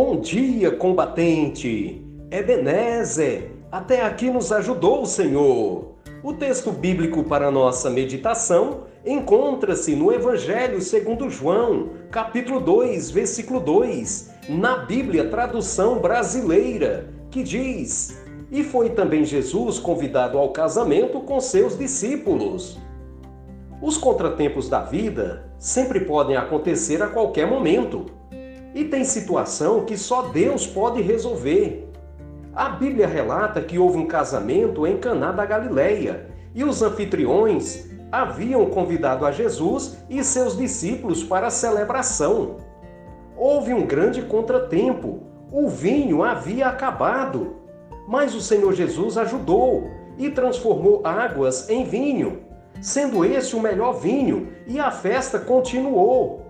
Bom dia, combatente! Ebenezer, até aqui nos ajudou o Senhor. O texto bíblico para nossa meditação encontra-se no Evangelho segundo João, capítulo 2, versículo 2, na Bíblia tradução brasileira, que diz: E foi também Jesus convidado ao casamento com seus discípulos. Os contratempos da vida sempre podem acontecer a qualquer momento. E tem situação que só Deus pode resolver. A Bíblia relata que houve um casamento em Caná da Galileia e os anfitriões haviam convidado a Jesus e seus discípulos para a celebração. Houve um grande contratempo. O vinho havia acabado. Mas o Senhor Jesus ajudou e transformou águas em vinho, sendo esse o melhor vinho, e a festa continuou.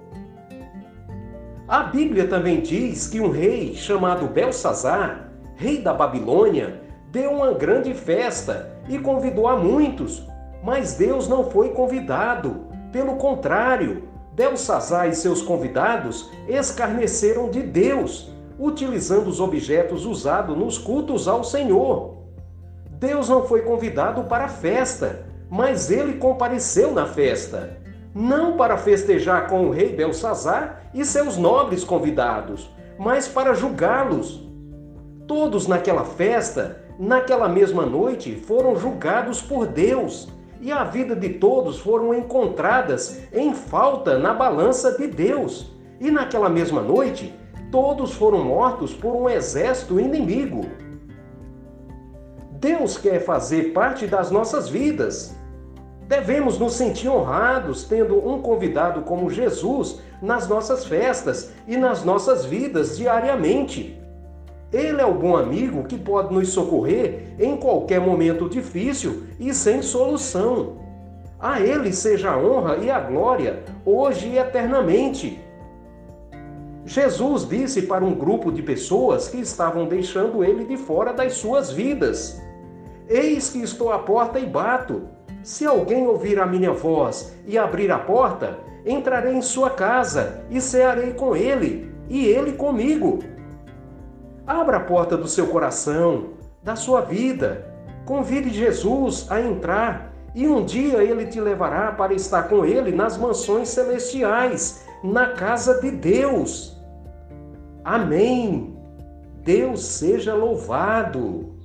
A Bíblia também diz que um rei chamado Belsazar, rei da Babilônia, deu uma grande festa e convidou a muitos, mas Deus não foi convidado. Pelo contrário, Belsazar e seus convidados escarneceram de Deus, utilizando os objetos usados nos cultos ao Senhor. Deus não foi convidado para a festa, mas ele compareceu na festa não para festejar com o rei Belsazar e seus nobres convidados, mas para julgá-los. Todos naquela festa, naquela mesma noite, foram julgados por Deus, e a vida de todos foram encontradas em falta na balança de Deus. E naquela mesma noite, todos foram mortos por um exército inimigo. Deus quer fazer parte das nossas vidas. Devemos nos sentir honrados tendo um convidado como Jesus nas nossas festas e nas nossas vidas diariamente. Ele é o bom amigo que pode nos socorrer em qualquer momento difícil e sem solução. A Ele seja a honra e a glória, hoje e eternamente. Jesus disse para um grupo de pessoas que estavam deixando ele de fora das suas vidas: Eis que estou à porta e bato. Se alguém ouvir a minha voz e abrir a porta, entrarei em sua casa e cearei com ele, e ele comigo. Abra a porta do seu coração, da sua vida. Convide Jesus a entrar e um dia ele te levará para estar com ele nas mansões celestiais, na casa de Deus. Amém. Deus seja louvado.